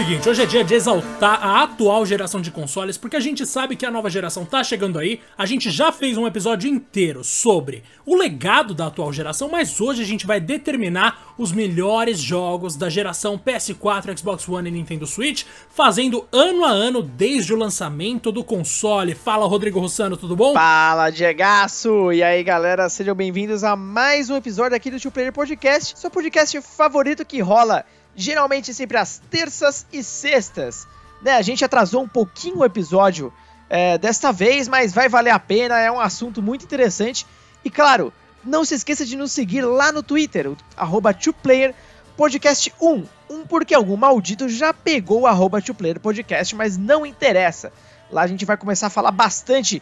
seguinte, hoje é dia de exaltar a atual geração de consoles, porque a gente sabe que a nova geração tá chegando aí. A gente já fez um episódio inteiro sobre o legado da atual geração, mas hoje a gente vai determinar os melhores jogos da geração PS4, Xbox One e Nintendo Switch, fazendo ano a ano desde o lançamento do console. Fala, Rodrigo Rossano, tudo bom? Fala, Diegaço! E aí, galera, sejam bem-vindos a mais um episódio aqui do Two Player Podcast, seu podcast favorito que rola geralmente sempre às terças e sextas. Né, a gente atrasou um pouquinho o episódio é, desta vez, mas vai valer a pena, é um assunto muito interessante. E claro, não se esqueça de nos seguir lá no Twitter, arroba Podcast 1. Um porque algum maldito já pegou o arroba Podcast, mas não interessa. Lá a gente vai começar a falar bastante,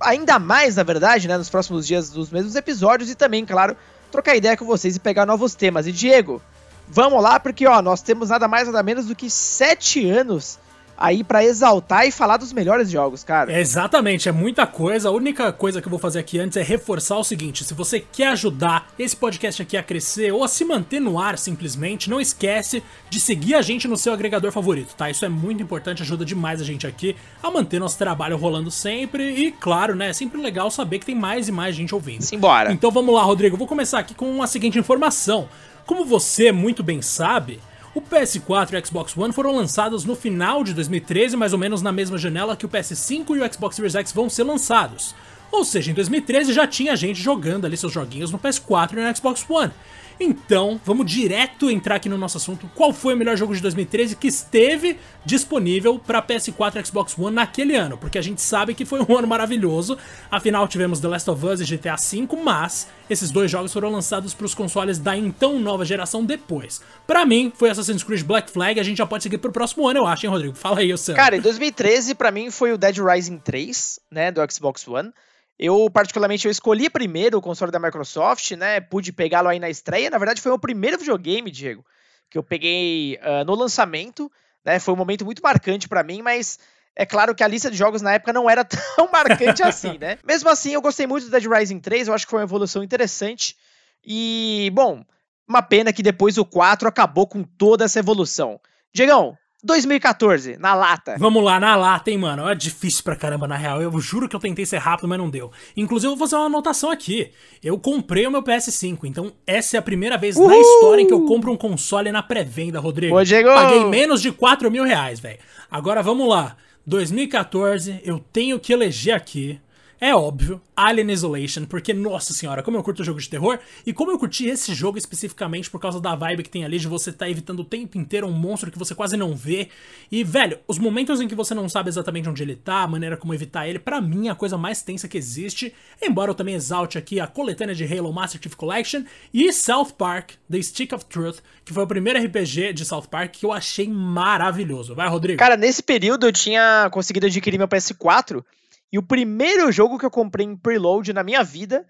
ainda mais na verdade, né, nos próximos dias dos mesmos episódios e também, claro, trocar ideia com vocês e pegar novos temas. E Diego, Vamos lá, porque ó, nós temos nada mais nada menos do que sete anos aí para exaltar e falar dos melhores jogos, cara. É, exatamente, é muita coisa. A única coisa que eu vou fazer aqui antes é reforçar o seguinte: se você quer ajudar esse podcast aqui a crescer ou a se manter no ar simplesmente, não esquece de seguir a gente no seu agregador favorito, tá? Isso é muito importante, ajuda demais a gente aqui a manter nosso trabalho rolando sempre e, claro, né, é sempre legal saber que tem mais e mais gente ouvindo. Simbora. Então vamos lá, Rodrigo, vou começar aqui com a seguinte informação. Como você muito bem sabe, o PS4 e o Xbox One foram lançados no final de 2013, mais ou menos na mesma janela que o PS5 e o Xbox Series X vão ser lançados. Ou seja, em 2013 já tinha gente jogando ali seus joguinhos no PS4 e no Xbox One. Então, vamos direto entrar aqui no nosso assunto. Qual foi o melhor jogo de 2013 que esteve disponível para PS4 e Xbox One naquele ano? Porque a gente sabe que foi um ano maravilhoso. Afinal, tivemos The Last of Us e GTA V, mas esses dois jogos foram lançados para os consoles da então nova geração depois. Para mim, foi Assassin's Creed Black Flag. A gente já pode seguir pro próximo ano, eu acho, hein, Rodrigo? Fala aí, o seu. Cara, em 2013, para mim, foi o Dead Rising 3, né, do Xbox One. Eu, particularmente, eu escolhi primeiro o console da Microsoft, né? Pude pegá-lo aí na estreia. Na verdade, foi o primeiro videogame, Diego, que eu peguei uh, no lançamento. Né? Foi um momento muito marcante para mim, mas é claro que a lista de jogos na época não era tão marcante assim, né? Mesmo assim, eu gostei muito do Dead Rising 3, eu acho que foi uma evolução interessante. E, bom, uma pena que depois o 4 acabou com toda essa evolução. Diegão, 2014, na lata. Vamos lá, na lata, hein, mano. É difícil pra caramba, na real. Eu juro que eu tentei ser rápido, mas não deu. Inclusive, eu vou fazer uma anotação aqui. Eu comprei o meu PS5, então essa é a primeira vez Uhul! na história em que eu compro um console na pré-venda, Rodrigo. Ô, Diego. Paguei menos de 4 mil reais, velho. Agora, vamos lá. 2014, eu tenho que eleger aqui é óbvio, Alien Isolation, porque, nossa senhora, como eu curto jogo de terror, e como eu curti esse jogo especificamente por causa da vibe que tem ali de você estar tá evitando o tempo inteiro um monstro que você quase não vê. E, velho, os momentos em que você não sabe exatamente onde ele tá, a maneira como evitar ele, para mim é a coisa mais tensa que existe. Embora eu também exalte aqui a coletânea de Halo Master Chief Collection e South Park, The Stick of Truth, que foi o primeiro RPG de South Park que eu achei maravilhoso. Vai, Rodrigo. Cara, nesse período eu tinha conseguido adquirir meu PS4. E o primeiro jogo que eu comprei em preload na minha vida,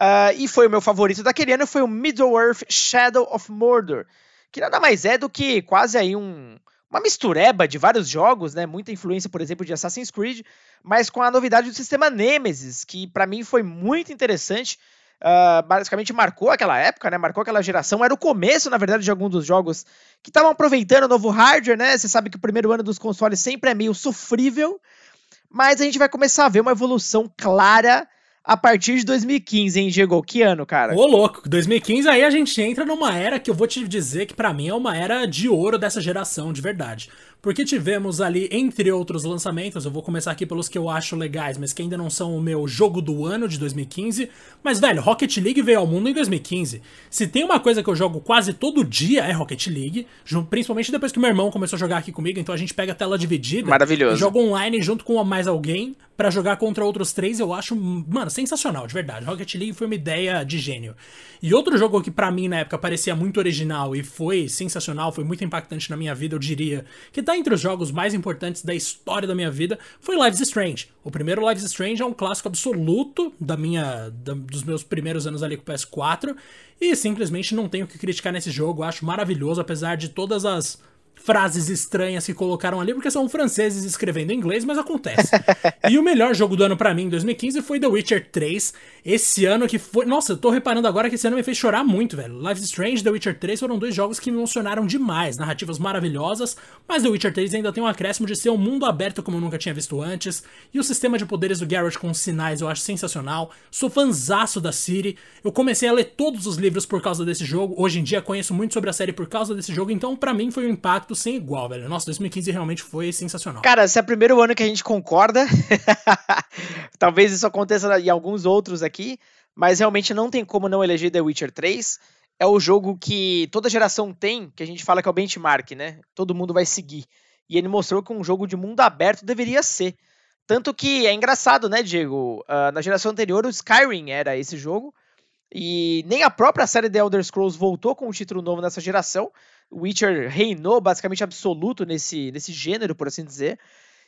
uh, e foi o meu favorito daquele ano, foi o Middle-earth Shadow of Mordor, que nada mais é do que quase aí um, uma mistureba de vários jogos, né? Muita influência, por exemplo, de Assassin's Creed, mas com a novidade do sistema Nemesis, que para mim foi muito interessante. Uh, basicamente marcou aquela época, né? Marcou aquela geração. Era o começo, na verdade, de alguns dos jogos que estavam aproveitando o novo hardware, né? Você sabe que o primeiro ano dos consoles sempre é meio sofrível. Mas a gente vai começar a ver uma evolução clara a partir de 2015, hein, Diego? Que ano, cara? Ô, louco. 2015 aí a gente entra numa era que eu vou te dizer que para mim é uma era de ouro dessa geração, de verdade. Porque tivemos ali, entre outros lançamentos, eu vou começar aqui pelos que eu acho legais, mas que ainda não são o meu jogo do ano de 2015. Mas, velho, Rocket League veio ao mundo em 2015. Se tem uma coisa que eu jogo quase todo dia é Rocket League, principalmente depois que meu irmão começou a jogar aqui comigo, então a gente pega a tela dividida. Maravilhoso. E joga online junto com mais alguém para jogar contra outros três, eu acho, mano, sensacional, de verdade. Rocket League foi uma ideia de gênio. E outro jogo que para mim na época parecia muito original e foi sensacional, foi muito impactante na minha vida, eu diria, que tá entre os jogos mais importantes da história da minha vida, foi Lives Strange. O primeiro Lives Strange é um clássico absoluto da minha da, dos meus primeiros anos ali com o PS4 e simplesmente não tenho o que criticar nesse jogo, acho maravilhoso apesar de todas as frases estranhas que colocaram ali, porque são franceses escrevendo em inglês, mas acontece. e o melhor jogo do ano para mim em 2015 foi The Witcher 3. Esse ano que foi. Nossa, eu tô reparando agora que esse ano me fez chorar muito, velho. Life is Strange e The Witcher 3 foram dois jogos que me emocionaram demais. Narrativas maravilhosas, mas The Witcher 3 ainda tem um acréscimo de ser um mundo aberto como eu nunca tinha visto antes. E o sistema de poderes do Garrett com sinais eu acho sensacional. Sou fanzaço da City. Eu comecei a ler todos os livros por causa desse jogo. Hoje em dia conheço muito sobre a série por causa desse jogo, então para mim foi um impacto sem igual, velho. Nossa, 2015 realmente foi sensacional. Cara, se é o primeiro ano que a gente concorda, talvez isso aconteça em alguns outros aqui, mas realmente não tem como não eleger The Witcher 3. É o jogo que toda geração tem, que a gente fala que é o benchmark, né? Todo mundo vai seguir. E ele mostrou que um jogo de mundo aberto deveria ser. Tanto que é engraçado, né, Diego? Uh, na geração anterior, o Skyrim era esse jogo. E nem a própria série The Elder Scrolls voltou com um título novo nessa geração. Witcher reinou basicamente absoluto nesse, nesse gênero, por assim dizer,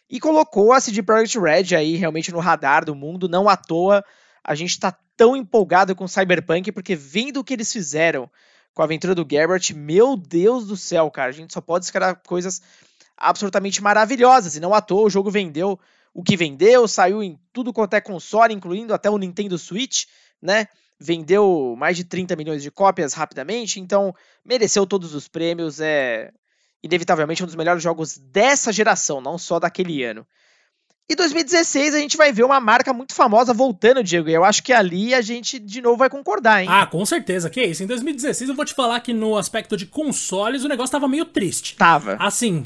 e colocou a CD Projekt Red aí realmente no radar do mundo, não à toa a gente está tão empolgado com Cyberpunk, porque vendo o que eles fizeram com a aventura do Garrett, meu Deus do céu, cara, a gente só pode esperar coisas absolutamente maravilhosas, e não à toa o jogo vendeu o que vendeu, saiu em tudo quanto é console, incluindo até o Nintendo Switch, né? Vendeu mais de 30 milhões de cópias rapidamente, então mereceu todos os prêmios, é inevitavelmente um dos melhores jogos dessa geração, não só daquele ano. E 2016 a gente vai ver uma marca muito famosa voltando, Diego. E eu acho que ali a gente de novo vai concordar, hein? Ah, com certeza. Que isso. Em 2016 eu vou te falar que no aspecto de consoles o negócio tava meio triste. Tava. Assim,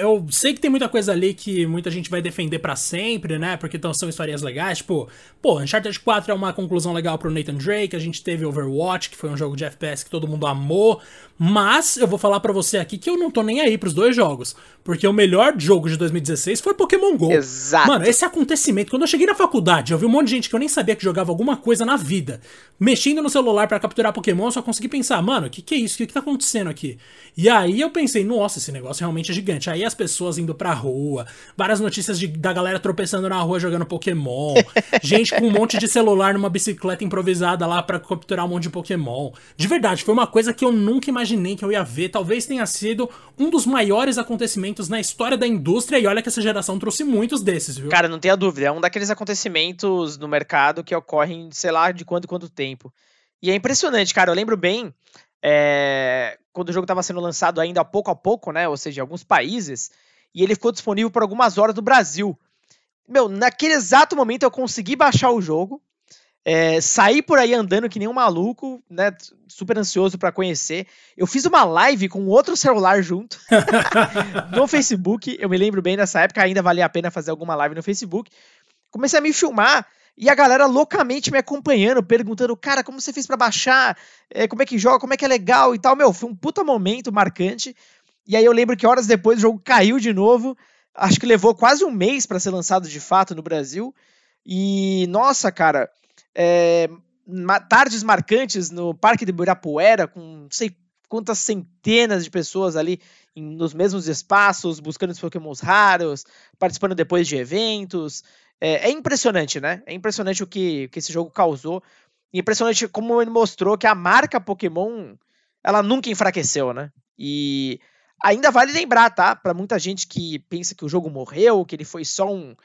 eu sei que tem muita coisa ali que muita gente vai defender para sempre, né? Porque então, são histórias legais. Tipo, pô, Uncharted 4 é uma conclusão legal pro Nathan Drake. A gente teve Overwatch, que foi um jogo de FPS que todo mundo amou. Mas eu vou falar para você aqui que eu não tô nem aí pros dois jogos. Porque o melhor jogo de 2016 foi Pokémon GO. Exato. Mano, esse acontecimento, quando eu cheguei na faculdade, eu vi um monte de gente que eu nem sabia que jogava alguma coisa na vida, mexendo no celular para capturar Pokémon, eu só consegui pensar, mano, o que, que é isso? O que, que tá acontecendo aqui? E aí eu pensei, nossa, esse negócio realmente é gigante. Aí as pessoas indo pra rua, várias notícias de, da galera tropeçando na rua jogando Pokémon, gente com um monte de celular numa bicicleta improvisada lá para capturar um monte de Pokémon. De verdade, foi uma coisa que eu nunca imaginei que eu ia ver. Talvez tenha sido um dos maiores acontecimentos na história da indústria, e olha que essa geração trouxe muitos desses, viu? Cara, não tenha dúvida, é um daqueles acontecimentos no mercado que ocorrem, sei lá, de quanto quanto tempo. E é impressionante, cara, eu lembro bem, é, quando o jogo estava sendo lançado ainda pouco a pouco, né, ou seja, em alguns países, e ele ficou disponível por algumas horas no Brasil. Meu, naquele exato momento eu consegui baixar o jogo, é, saí por aí andando que nem um maluco, né? Super ansioso para conhecer. Eu fiz uma live com outro celular junto no Facebook. Eu me lembro bem nessa época, ainda valia a pena fazer alguma live no Facebook. Comecei a me filmar e a galera loucamente me acompanhando, perguntando, cara, como você fez para baixar? É, como é que joga? Como é que é legal e tal? Meu, foi um puta momento marcante. E aí eu lembro que horas depois o jogo caiu de novo. Acho que levou quase um mês para ser lançado de fato no Brasil. E, nossa, cara, é, tardes marcantes no Parque de Ibirapuera, com não sei quantas centenas de pessoas ali em, nos mesmos espaços, buscando os pokémons raros, participando depois de eventos. É, é impressionante, né? É impressionante o que, que esse jogo causou. E impressionante como ele mostrou que a marca Pokémon ela nunca enfraqueceu, né? E ainda vale lembrar, tá? Para muita gente que pensa que o jogo morreu, que ele foi só um,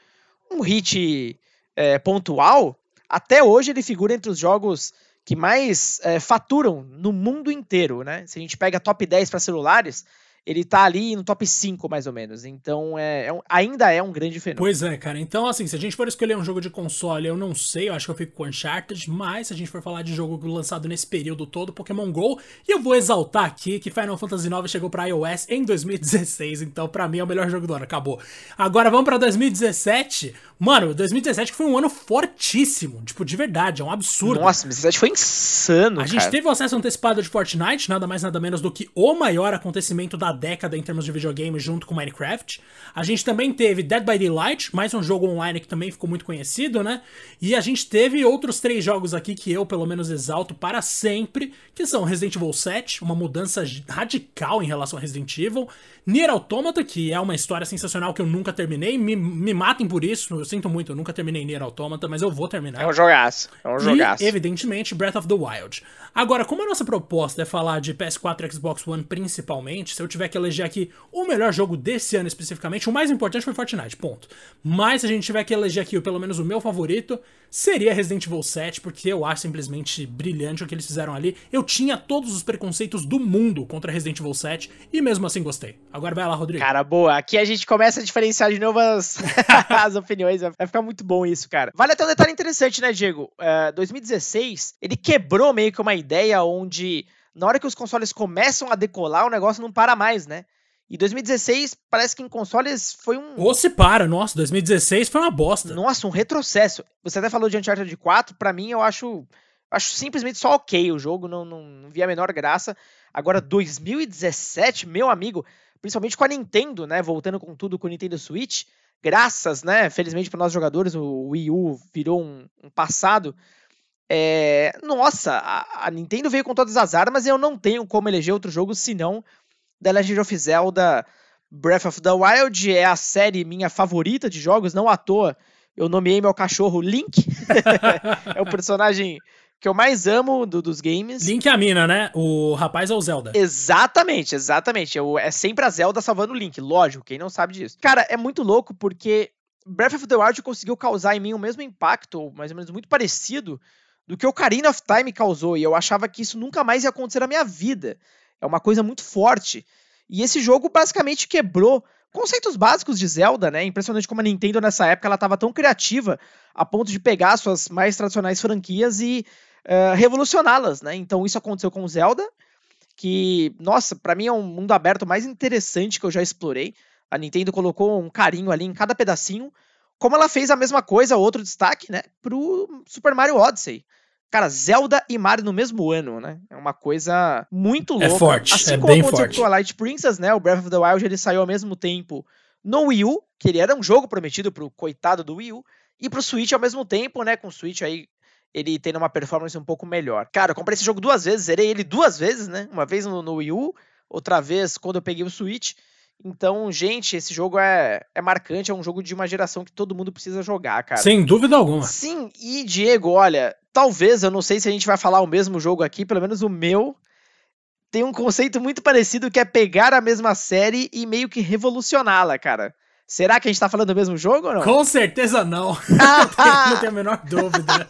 um hit é, pontual, até hoje ele figura entre os jogos que mais é, faturam no mundo inteiro, né? Se a gente pega top 10 para celulares, ele tá ali no top 5, mais ou menos. Então, é, é um, ainda é um grande fenômeno. Pois é, cara. Então, assim, se a gente for escolher um jogo de console, eu não sei, eu acho que eu fico com Uncharted, mas se a gente for falar de jogo lançado nesse período todo, Pokémon GO, e eu vou exaltar aqui que Final Fantasy IX chegou pra iOS em 2016, então pra mim é o melhor jogo do ano, acabou. Agora vamos pra 2017. Mano, 2017 foi um ano fortíssimo, tipo, de verdade, é um absurdo. Nossa, 2017 foi insano, A gente teve o acesso antecipado de Fortnite, nada mais nada menos do que o maior acontecimento da década em termos de videogame junto com Minecraft. A gente também teve Dead by Daylight, mais um jogo online que também ficou muito conhecido, né? E a gente teve outros três jogos aqui que eu, pelo menos, exalto para sempre, que são Resident Evil 7, uma mudança radical em relação a Resident Evil, Nier Automata, que é uma história sensacional que eu nunca terminei, me, me matem por isso, sinto muito, eu nunca terminei Nier Automata, mas eu vou terminar. É um jogaço, é um jogaço. E, evidentemente, Breath of the Wild. Agora, como a nossa proposta é falar de PS4 e Xbox One principalmente, se eu tiver que eleger aqui o melhor jogo desse ano especificamente, o mais importante foi Fortnite, ponto. Mas se a gente tiver que eleger aqui pelo menos o meu favorito, seria Resident Evil 7, porque eu acho simplesmente brilhante o que eles fizeram ali. Eu tinha todos os preconceitos do mundo contra Resident Evil 7 e mesmo assim gostei. Agora vai lá, Rodrigo. Cara, boa. Aqui a gente começa a diferenciar de novo as, as opiniões. Vai ficar muito bom isso, cara. Vale até um detalhe interessante, né, Diego? Uh, 2016, ele quebrou meio que uma ideia onde, na hora que os consoles começam a decolar, o negócio não para mais, né? E 2016 parece que em consoles foi um. Ou se para, nossa, 2016 foi uma bosta. Nossa, um retrocesso. Você até falou de Uncharted 4, para mim eu acho. Acho simplesmente só ok o jogo, não, não, não vi a menor graça. Agora, 2017, meu amigo, principalmente com a Nintendo, né? Voltando com tudo com o Nintendo Switch. Graças, né? Felizmente para nós jogadores, o Wii U virou um, um passado. É, nossa, a, a, Nintendo veio com todas as armas e eu não tenho como eleger outro jogo senão The Legend of Zelda Breath of the Wild. É a série minha favorita de jogos, não à toa. Eu nomeei meu cachorro Link. é o personagem que eu mais amo do, dos games. Link é a mina, né? O rapaz é o Zelda. Exatamente, exatamente. Eu, é sempre a Zelda salvando o Link, lógico, quem não sabe disso. Cara, é muito louco porque Breath of the Wild conseguiu causar em mim o mesmo impacto, ou mais ou menos muito parecido, do que o Ocarina of Time causou, e eu achava que isso nunca mais ia acontecer na minha vida. É uma coisa muito forte. E esse jogo basicamente quebrou conceitos básicos de Zelda, né? Impressionante como a Nintendo nessa época ela estava tão criativa a ponto de pegar suas mais tradicionais franquias e uh, revolucioná-las, né? Então isso aconteceu com Zelda, que, nossa, para mim é um mundo aberto mais interessante que eu já explorei. A Nintendo colocou um carinho ali em cada pedacinho, como ela fez a mesma coisa, outro destaque, né, pro Super Mario Odyssey. Cara, Zelda e Mario no mesmo ano, né? É uma coisa muito é louca. É forte, assim é como bem aconteceu forte. com Twilight Princess, né? O Breath of the Wild ele saiu ao mesmo tempo no Wii U, que ele era um jogo prometido pro coitado do Wii U, e pro Switch ao mesmo tempo, né? Com o Switch aí ele tendo uma performance um pouco melhor. Cara, eu comprei esse jogo duas vezes, zerei ele duas vezes, né? Uma vez no, no Wii U, outra vez quando eu peguei o Switch. Então, gente, esse jogo é, é marcante, é um jogo de uma geração que todo mundo precisa jogar, cara. Sem dúvida alguma. Sim, e Diego, olha, talvez, eu não sei se a gente vai falar o mesmo jogo aqui, pelo menos o meu tem um conceito muito parecido que é pegar a mesma série e meio que revolucioná-la, cara. Será que a gente tá falando do mesmo jogo ou não? Com certeza não. não, tenho, a menor dúvida.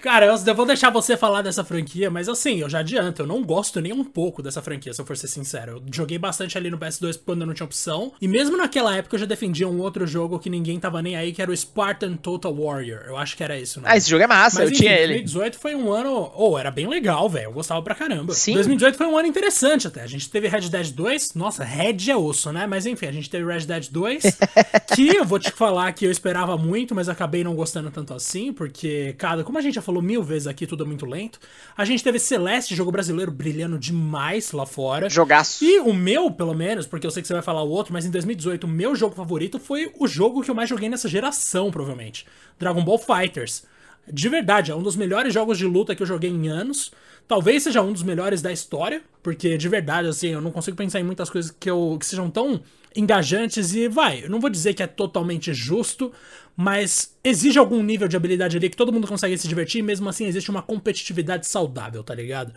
Cara, eu, eu, vou deixar você falar dessa franquia, mas assim, eu já adianto, eu não gosto nem um pouco dessa franquia, se eu for ser sincero. Eu joguei bastante ali no PS2 quando eu não tinha opção. E mesmo naquela época eu já defendia um outro jogo que ninguém tava nem aí, que era o Spartan Total Warrior. Eu acho que era isso, né? Ah, esse jogo é massa, mas, eu enfim, tinha ele. 2018 foi um ano. Oh, era bem legal, velho. Eu gostava pra caramba. Sim. 2018 foi um ano interessante até. A gente teve Red Dead 2. Nossa, Red é osso, né? Mas enfim, a gente teve Red Dead 2. que eu vou te falar que eu esperava muito, mas acabei não gostando tanto assim, porque, cara, como a gente já falou mil vezes aqui, tudo é muito lento. A gente teve Celeste, jogo brasileiro, brilhando demais lá fora. Jogaço. E o meu, pelo menos, porque eu sei que você vai falar o outro, mas em 2018 o meu jogo favorito foi o jogo que eu mais joguei nessa geração, provavelmente. Dragon Ball Fighters. De verdade, é um dos melhores jogos de luta que eu joguei em anos. Talvez seja um dos melhores da história, porque de verdade, assim, eu não consigo pensar em muitas coisas que, eu, que sejam tão engajantes e vai, eu não vou dizer que é totalmente justo, mas exige algum nível de habilidade ali que todo mundo consegue se divertir, e mesmo assim existe uma competitividade saudável, tá ligado?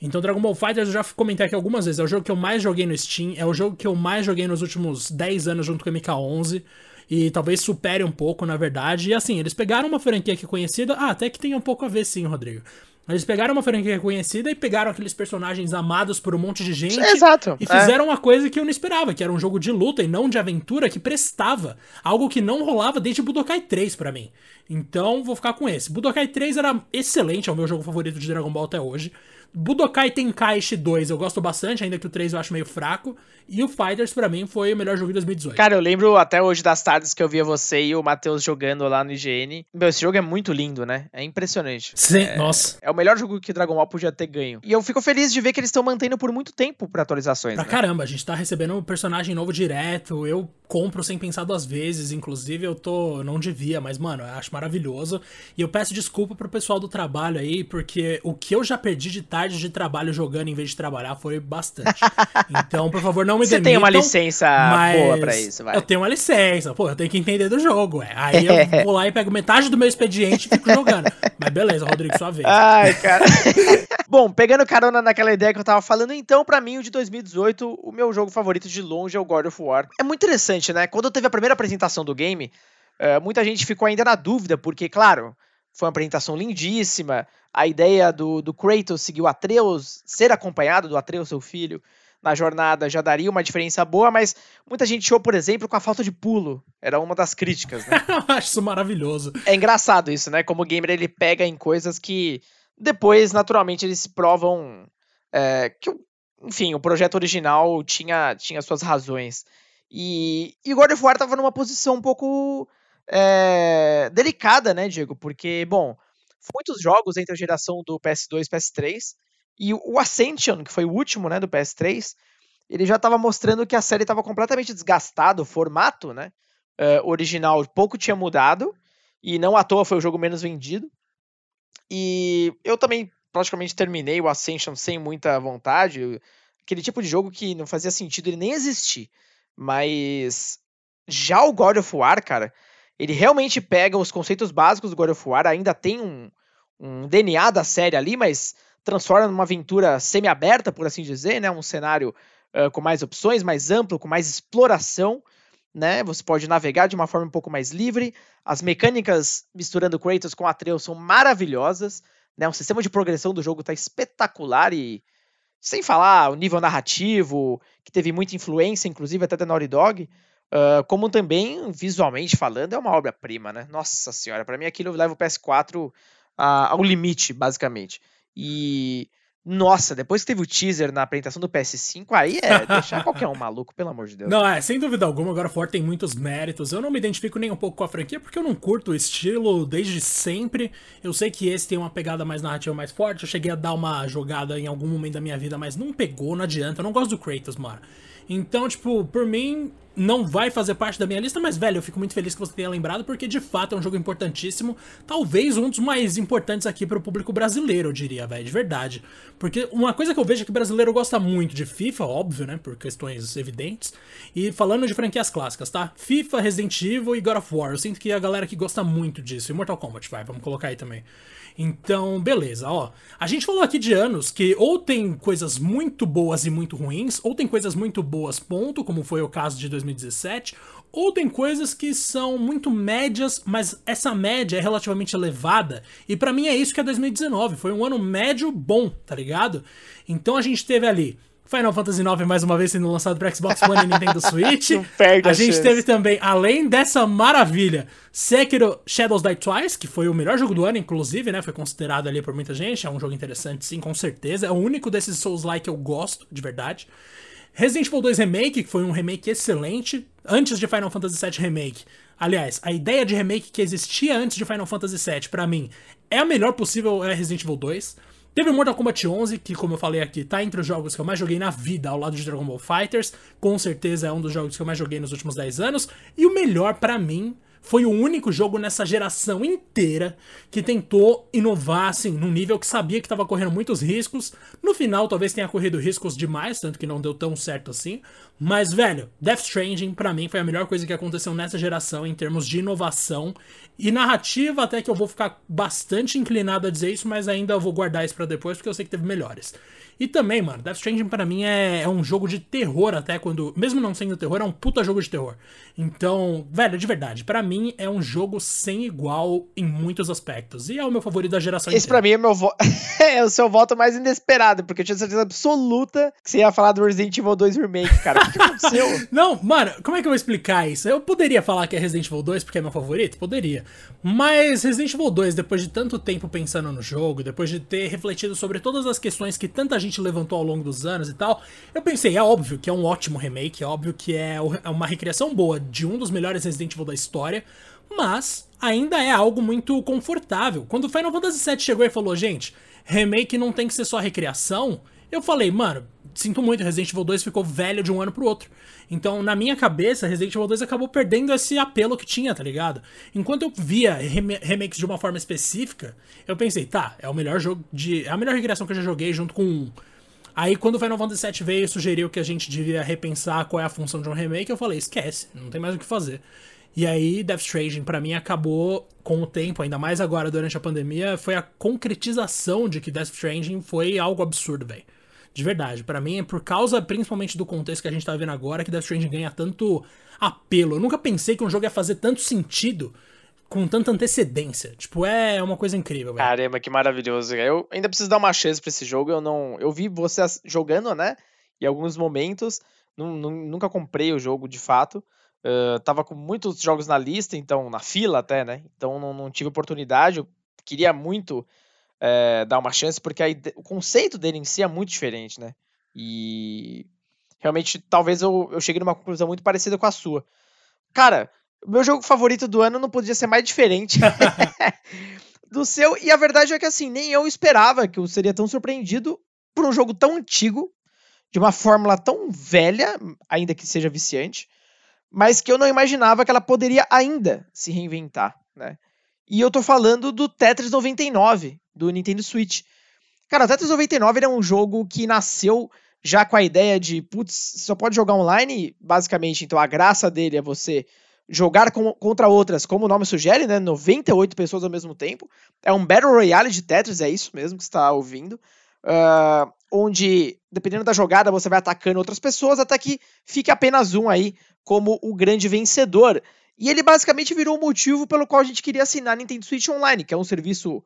Então Dragon Ball FighterZ eu já comentei aqui algumas vezes, é o jogo que eu mais joguei no Steam, é o jogo que eu mais joguei nos últimos 10 anos junto com o MK11, e talvez supere um pouco, na verdade. E assim, eles pegaram uma franquia que é conhecida, ah, até que tem um pouco a ver sim, Rodrigo. Eles pegaram uma franquia conhecida e pegaram aqueles personagens amados por um monte de gente. Exato. E fizeram é. uma coisa que eu não esperava, que era um jogo de luta e não de aventura que prestava. Algo que não rolava desde Budokai 3 para mim. Então, vou ficar com esse. Budokai 3 era excelente, é o meu jogo favorito de Dragon Ball até hoje. Budokai Tenkaichi 2 eu gosto bastante, ainda que o 3 eu acho meio fraco. E o Fighters, para mim, foi o melhor jogo de 2018. Cara, eu lembro até hoje das tardes que eu via você e o Matheus jogando lá no IGN. Meu, esse jogo é muito lindo, né? É impressionante. Sim, é, nossa. É o melhor jogo que Dragon Ball podia ter ganho. E eu fico feliz de ver que eles estão mantendo por muito tempo para atualizações. Pra né? caramba, a gente tá recebendo um personagem novo direto. Eu compro sem pensar duas vezes. Inclusive, eu tô. Não devia, mas, mano, eu acho maravilhoso. E eu peço desculpa pro pessoal do trabalho aí, porque o que eu já perdi de tarde de trabalho jogando em vez de trabalhar foi bastante. então, por favor, não não me Você tem uma licença boa pra isso, vai. Eu tenho uma licença, pô, eu tenho que entender do jogo, ué. Aí eu vou lá e pego metade do meu expediente e fico jogando. Mas beleza, Rodrigo, sua vez. Ai, cara. Bom, pegando carona naquela ideia que eu tava falando, então, para mim, o de 2018, o meu jogo favorito de longe é o God of War. É muito interessante, né? Quando teve a primeira apresentação do game, uh, muita gente ficou ainda na dúvida, porque, claro, foi uma apresentação lindíssima. A ideia do, do Kratos seguir o Atreus, ser acompanhado do Atreus, seu filho, na jornada já daria uma diferença boa, mas muita gente achou, por exemplo, com a falta de pulo. Era uma das críticas, né? Eu acho isso maravilhoso. É engraçado isso, né? Como o gamer ele pega em coisas que depois, naturalmente, eles se provam é, que, enfim, o projeto original tinha, tinha suas razões. E, e o God of War estava numa posição um pouco é, delicada, né, Diego? Porque, bom, muitos jogos entre a geração do PS2 e PS3, e o Ascension, que foi o último, né, do PS3, ele já estava mostrando que a série estava completamente desgastada, o formato, né, uh, original pouco tinha mudado, e não à toa foi o jogo menos vendido. E eu também praticamente terminei o Ascension sem muita vontade, aquele tipo de jogo que não fazia sentido ele nem existir. Mas já o God of War, cara, ele realmente pega os conceitos básicos do God of War, ainda tem um, um DNA da série ali, mas transforma numa aventura semi-aberta, por assim dizer, né? Um cenário uh, com mais opções, mais amplo, com mais exploração, né? Você pode navegar de uma forma um pouco mais livre. As mecânicas misturando Kratos com Atreus são maravilhosas, né? O sistema de progressão do jogo está espetacular e sem falar o nível narrativo, que teve muita influência, inclusive até da Naughty Dog. Uh, como também, visualmente falando, é uma obra-prima, né? Nossa senhora, para mim aquilo leva o PS4 uh, ao limite, basicamente. E nossa, depois que teve o teaser na apresentação do PS5, aí é deixar qualquer um maluco, pelo amor de Deus. Não, é, sem dúvida alguma, agora of War tem muitos méritos. Eu não me identifico nem um pouco com a franquia, porque eu não curto o estilo desde sempre. Eu sei que esse tem uma pegada mais narrativa mais forte. Eu cheguei a dar uma jogada em algum momento da minha vida, mas não pegou, não adianta. Eu não gosto do Kratos, mano. Então, tipo, por mim, não vai fazer parte da minha lista, mas, velho, eu fico muito feliz que você tenha lembrado, porque de fato é um jogo importantíssimo. Talvez um dos mais importantes aqui para o público brasileiro, eu diria, velho, de verdade. Porque uma coisa que eu vejo é que o brasileiro gosta muito de FIFA, óbvio, né, por questões evidentes. E falando de franquias clássicas, tá? FIFA, Resident Evil e God of War. Eu sinto que a galera que gosta muito disso. E Mortal Kombat, vai, vamos colocar aí também. Então, beleza, ó. A gente falou aqui de anos que ou tem coisas muito boas e muito ruins, ou tem coisas muito boas, ponto, como foi o caso de 2017, ou tem coisas que são muito médias, mas essa média é relativamente elevada, e para mim é isso que é 2019, foi um ano médio bom, tá ligado? Então a gente teve ali Final Fantasy IX mais uma vez sendo lançado para Xbox One e Nintendo Switch. a, a gente chance. teve também, além dessa maravilha, Sekiro Shadows Die Twice, que foi o melhor jogo do ano, inclusive, né? Foi considerado ali por muita gente. É um jogo interessante, sim, com certeza. É o único desses Souls-like que eu gosto, de verdade. Resident Evil 2 Remake, que foi um remake excelente, antes de Final Fantasy VII Remake. Aliás, a ideia de remake que existia antes de Final Fantasy VII, para mim, é a melhor possível é Resident Evil 2. Teve Mortal Kombat 11, que como eu falei aqui, tá entre os jogos que eu mais joguei na vida, ao lado de Dragon Ball Fighters. Com certeza é um dos jogos que eu mais joguei nos últimos 10 anos. E o melhor para mim foi o único jogo nessa geração inteira que tentou inovar, assim, num nível que sabia que estava correndo muitos riscos. No final, talvez tenha corrido riscos demais, tanto que não deu tão certo assim. Mas, velho, Death Stranding, para mim, foi a melhor coisa que aconteceu nessa geração em termos de inovação e narrativa, até que eu vou ficar bastante inclinado a dizer isso, mas ainda vou guardar isso para depois, porque eu sei que teve melhores. E também, mano, Death Stranding para mim é, é, um jogo de terror até quando, mesmo não sendo terror, é um puta jogo de terror. Então, velho, de verdade, para mim é um jogo sem igual em muitos aspectos. E é o meu favorito da geração Esse para mim é meu vo... é o seu voto mais inesperado, porque eu tinha certeza absoluta que você ia falar do Resident Evil 2 Remake, cara. O que aconteceu? não, mano, como é que eu vou explicar isso? Eu poderia falar que é Resident Evil 2 porque é meu favorito? Poderia. Mas Resident Evil 2, depois de tanto tempo pensando no jogo, depois de ter refletido sobre todas as questões que tanta gente gente levantou ao longo dos anos e tal, eu pensei, é óbvio que é um ótimo remake, é óbvio que é, é uma recriação boa de um dos melhores Resident Evil da história, mas ainda é algo muito confortável. Quando o Final Fantasy VII chegou e falou, gente, remake não tem que ser só recriação, eu falei, mano, sinto muito, Resident Evil 2 ficou velho de um ano pro outro. Então, na minha cabeça, Resident Evil 2 acabou perdendo esse apelo que tinha, tá ligado? Enquanto eu via remakes de uma forma específica, eu pensei, tá, é o melhor jogo de. É a melhor regressão que eu já joguei junto com Aí quando o Final Fantasy VII veio e sugeriu que a gente devia repensar qual é a função de um remake, eu falei, esquece, não tem mais o que fazer. E aí Death Stranding para mim acabou com o tempo, ainda mais agora durante a pandemia, foi a concretização de que Death Stranding foi algo absurdo, velho. De verdade, para mim é por causa principalmente do contexto que a gente tá vendo agora que Death Stranding ganha tanto apelo. Eu nunca pensei que um jogo ia fazer tanto sentido com tanta antecedência. Tipo, é uma coisa incrível, velho. Caramba, que maravilhoso. Eu ainda preciso dar uma chance pra esse jogo. Eu não. Eu vi você jogando, né? Em alguns momentos. Nunca comprei o jogo de fato. Uh, tava com muitos jogos na lista, então, na fila até, né? Então não, não tive oportunidade. Eu queria muito é, dar uma chance, porque a, o conceito dele em si é muito diferente, né? E realmente, talvez eu, eu cheguei numa conclusão muito parecida com a sua. Cara, meu jogo favorito do ano não podia ser mais diferente do seu. E a verdade é que, assim, nem eu esperava que eu seria tão surpreendido por um jogo tão antigo, de uma fórmula tão velha, ainda que seja viciante, mas que eu não imaginava que ela poderia ainda se reinventar, né? E eu tô falando do Tetris 99, do Nintendo Switch. Cara, o Tetris 99 é um jogo que nasceu já com a ideia de, putz, só pode jogar online, basicamente, então a graça dele é você jogar com, contra outras, como o nome sugere, né? 98 pessoas ao mesmo tempo. É um Battle Royale de Tetris, é isso mesmo que você está ouvindo. Uh, onde, dependendo da jogada, você vai atacando outras pessoas até que fique apenas um aí como o grande vencedor. E ele basicamente virou o motivo pelo qual a gente queria assinar Nintendo Switch Online, que é um serviço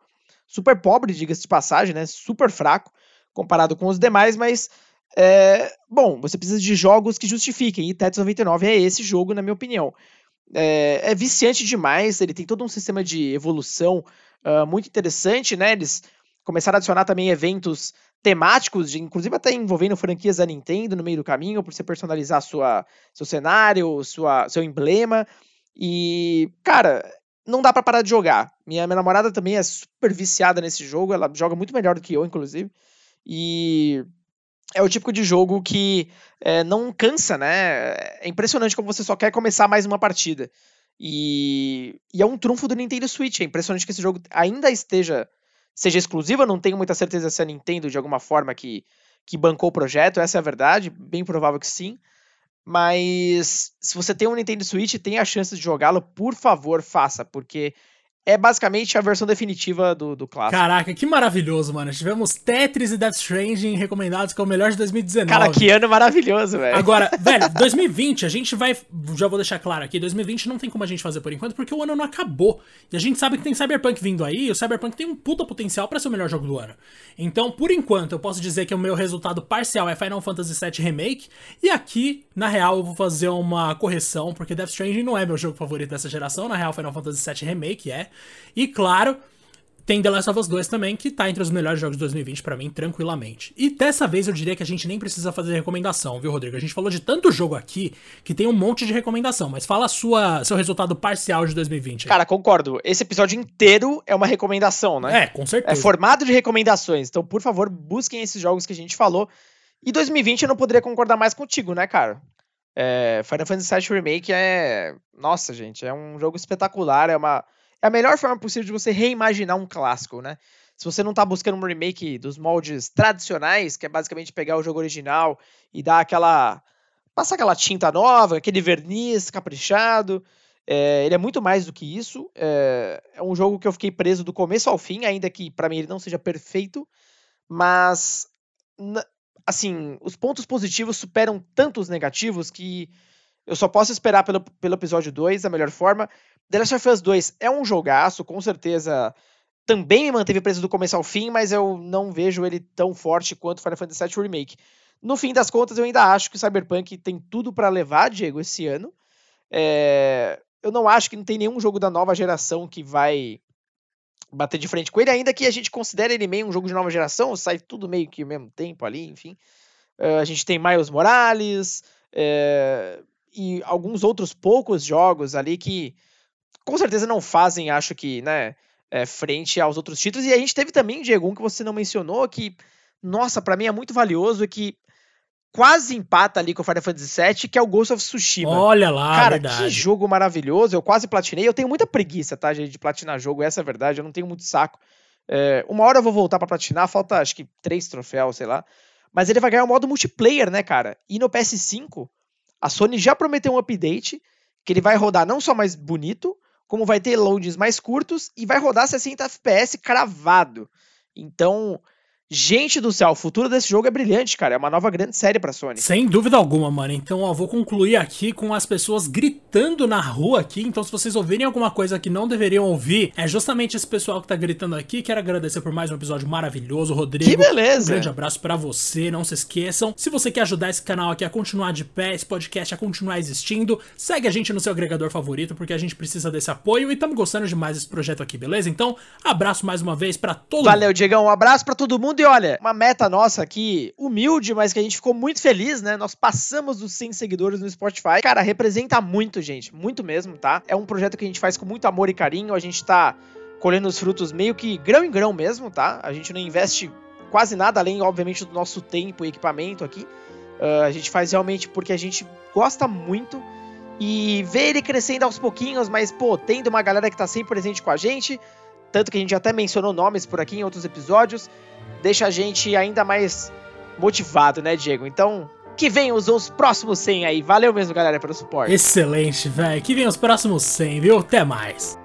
super pobre, diga-se de passagem, né? Super fraco comparado com os demais, mas é, bom, você precisa de jogos que justifiquem, e Tetris 99 é esse jogo, na minha opinião é, é, viciante demais, ele tem todo um sistema de evolução uh, muito interessante, né? Eles começaram a adicionar também eventos temáticos, de, inclusive até envolvendo franquias da Nintendo no meio do caminho, para você personalizar sua, seu cenário, sua, seu emblema. E, cara, não dá para parar de jogar. Minha, minha namorada também é super viciada nesse jogo, ela joga muito melhor do que eu, inclusive. E é o tipo de jogo que é, não cansa, né? É impressionante como você só quer começar mais uma partida. E, e, é um trunfo do Nintendo Switch. É impressionante que esse jogo ainda esteja seja exclusivo. Eu não tenho muita certeza se a Nintendo, de alguma forma, que, que bancou o projeto. Essa é a verdade. Bem provável que sim. Mas se você tem um Nintendo Switch e tem a chance de jogá-lo, por favor, faça, porque é basicamente a versão definitiva do, do clássico. Caraca, que maravilhoso, mano. Tivemos Tetris e Death Stranding recomendados como o melhor de 2019. Cara, que ano maravilhoso, velho. Agora, velho, 2020, a gente vai. Já vou deixar claro aqui: 2020 não tem como a gente fazer por enquanto, porque o ano não acabou. E a gente sabe que tem Cyberpunk vindo aí, e o Cyberpunk tem um puta potencial para ser o melhor jogo do ano. Então, por enquanto, eu posso dizer que o meu resultado parcial é Final Fantasy VII Remake. E aqui, na real, eu vou fazer uma correção, porque Death Stranding não é meu jogo favorito dessa geração. Na real, Final Fantasy VII Remake é. E claro, tem The Last of Us 2 também, que tá entre os melhores jogos de 2020 para mim, tranquilamente. E dessa vez eu diria que a gente nem precisa fazer recomendação, viu, Rodrigo? A gente falou de tanto jogo aqui que tem um monte de recomendação, mas fala sua, seu resultado parcial de 2020. Aí. Cara, concordo. Esse episódio inteiro é uma recomendação, né? É, com certeza. É formado de recomendações. Então, por favor, busquem esses jogos que a gente falou. E 2020 eu não poderia concordar mais contigo, né, cara? É, Final Fantasy VII Remake é. Nossa, gente, é um jogo espetacular, é uma é a melhor forma possível de você reimaginar um clássico, né? Se você não está buscando um remake dos moldes tradicionais, que é basicamente pegar o jogo original e dar aquela. passar aquela tinta nova, aquele verniz caprichado. É, ele é muito mais do que isso. É, é, um jogo que eu fiquei preso do começo ao fim, ainda que para mim ele não seja perfeito. Mas, assim, os pontos positivos superam tantos negativos que eu só posso esperar pelo, pelo episódio 2 da melhor forma. The Last of Us 2 é um jogaço, com certeza também me manteve preso do começo ao fim, mas eu não vejo ele tão forte quanto Final Fantasy VII Remake. No fim das contas, eu ainda acho que o Cyberpunk tem tudo para levar, Diego, esse ano. É... Eu não acho que não tem nenhum jogo da nova geração que vai bater de frente com ele, ainda que a gente considere ele meio um jogo de nova geração, sai tudo meio que ao mesmo tempo ali, enfim. Uh, a gente tem Miles Morales é... e alguns outros poucos jogos ali que com certeza não fazem, acho que, né, é, frente aos outros títulos. E a gente teve também, Diego, um que você não mencionou, que, nossa, para mim é muito valioso e que quase empata ali com o Final Fantasy VII, que é o Ghost of Tsushima. Olha lá, Cara, verdade. que jogo maravilhoso. Eu quase platinei. Eu tenho muita preguiça, tá, gente, de platinar jogo. Essa é a verdade. Eu não tenho muito saco. É, uma hora eu vou voltar para platinar. Falta, acho que, três troféus, sei lá. mas ele vai ganhar o modo multiplayer, né, cara? E no PS5, a Sony já prometeu um update que ele vai rodar não só mais bonito, como vai ter loads mais curtos e vai rodar 60 FPS cravado. Então, Gente do céu, o futuro desse jogo é brilhante, cara. É uma nova grande série pra Sony. Sem dúvida alguma, mano. Então, ó, vou concluir aqui com as pessoas gritando na rua aqui. Então, se vocês ouvirem alguma coisa que não deveriam ouvir, é justamente esse pessoal que tá gritando aqui. Quero agradecer por mais um episódio maravilhoso, Rodrigo. Que beleza! Um grande abraço para você. Não se esqueçam. Se você quer ajudar esse canal aqui a continuar de pé, esse podcast a continuar existindo, segue a gente no seu agregador favorito, porque a gente precisa desse apoio e estamos gostando demais desse projeto aqui, beleza? Então, abraço mais uma vez para todo Valeu, mundo. Valeu, Diegão. Um abraço para todo mundo e olha, uma meta nossa aqui, humilde, mas que a gente ficou muito feliz, né? Nós passamos dos 100 seguidores no Spotify. Cara, representa muito, gente. Muito mesmo, tá? É um projeto que a gente faz com muito amor e carinho. A gente tá colhendo os frutos meio que grão em grão mesmo, tá? A gente não investe quase nada além, obviamente, do nosso tempo e equipamento aqui. Uh, a gente faz realmente porque a gente gosta muito e ver ele crescendo aos pouquinhos, mas, pô, tendo uma galera que tá sempre presente com a gente, tanto que a gente até mencionou nomes por aqui em outros episódios deixa a gente ainda mais motivado, né, Diego? Então, que venham os, os próximos 100 aí. Valeu mesmo, galera, pelo suporte. Excelente, velho. Que venham os próximos 100, viu? Até mais.